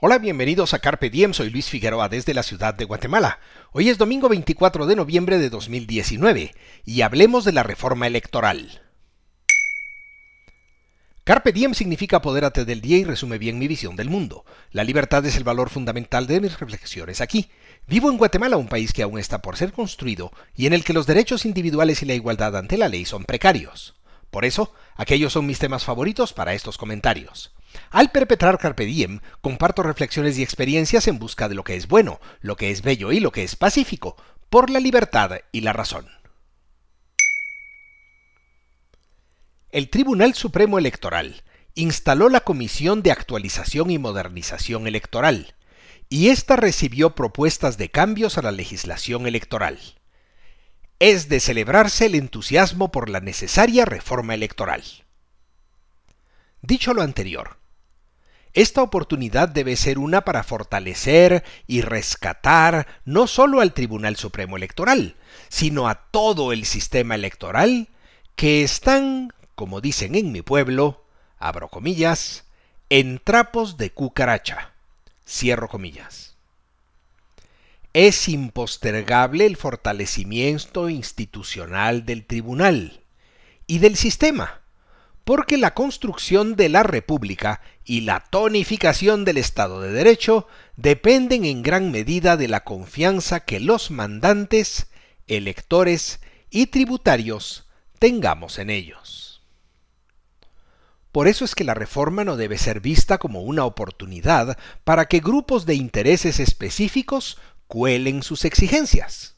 Hola, bienvenidos a Carpe Diem, soy Luis Figueroa desde la ciudad de Guatemala. Hoy es domingo 24 de noviembre de 2019 y hablemos de la reforma electoral. Carpe diem significa apodérate del día y resume bien mi visión del mundo. La libertad es el valor fundamental de mis reflexiones aquí. Vivo en Guatemala, un país que aún está por ser construido y en el que los derechos individuales y la igualdad ante la ley son precarios. Por eso, aquellos son mis temas favoritos para estos comentarios. Al perpetrar Carpe Diem, comparto reflexiones y experiencias en busca de lo que es bueno, lo que es bello y lo que es pacífico, por la libertad y la razón. El Tribunal Supremo Electoral instaló la Comisión de Actualización y Modernización Electoral, y ésta recibió propuestas de cambios a la legislación electoral. Es de celebrarse el entusiasmo por la necesaria reforma electoral. Dicho lo anterior, esta oportunidad debe ser una para fortalecer y rescatar no solo al Tribunal Supremo Electoral, sino a todo el sistema electoral que están, como dicen en mi pueblo, abro comillas, en trapos de cucaracha, cierro comillas. Es impostergable el fortalecimiento institucional del tribunal y del sistema, porque la construcción de la República y la tonificación del Estado de Derecho dependen en gran medida de la confianza que los mandantes, electores y tributarios tengamos en ellos. Por eso es que la reforma no debe ser vista como una oportunidad para que grupos de intereses específicos cuelen sus exigencias.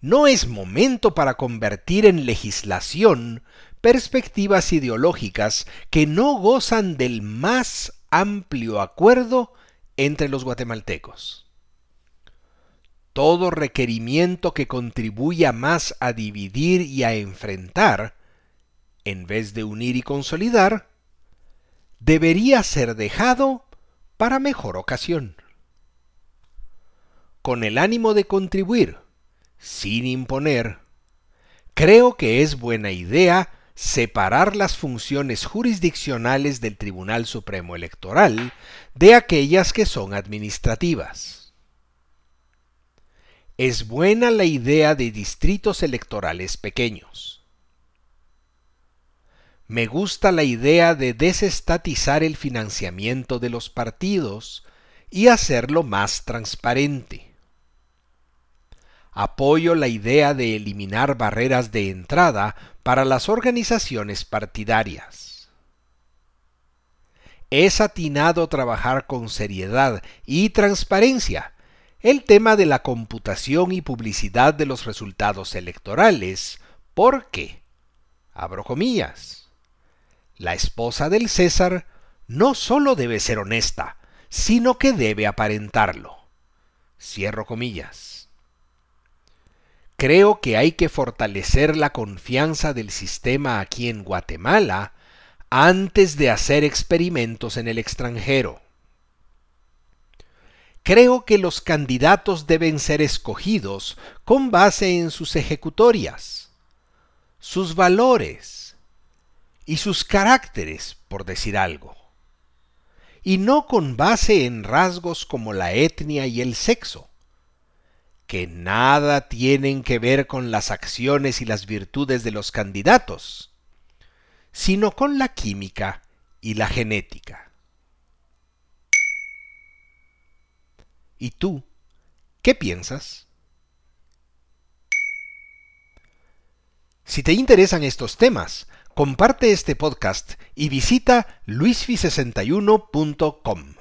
No es momento para convertir en legislación perspectivas ideológicas que no gozan del más amplio acuerdo entre los guatemaltecos. Todo requerimiento que contribuya más a dividir y a enfrentar, en vez de unir y consolidar, debería ser dejado para mejor ocasión. Con el ánimo de contribuir, sin imponer, creo que es buena idea separar las funciones jurisdiccionales del Tribunal Supremo Electoral de aquellas que son administrativas. Es buena la idea de distritos electorales pequeños. Me gusta la idea de desestatizar el financiamiento de los partidos y hacerlo más transparente apoyo la idea de eliminar barreras de entrada para las organizaciones partidarias. Es atinado trabajar con seriedad y transparencia el tema de la computación y publicidad de los resultados electorales, porque, abro comillas, la esposa del César no sólo debe ser honesta, sino que debe aparentarlo. Cierro comillas. Creo que hay que fortalecer la confianza del sistema aquí en Guatemala antes de hacer experimentos en el extranjero. Creo que los candidatos deben ser escogidos con base en sus ejecutorias, sus valores y sus caracteres, por decir algo, y no con base en rasgos como la etnia y el sexo que nada tienen que ver con las acciones y las virtudes de los candidatos, sino con la química y la genética. ¿Y tú qué piensas? Si te interesan estos temas, comparte este podcast y visita luisfi61.com.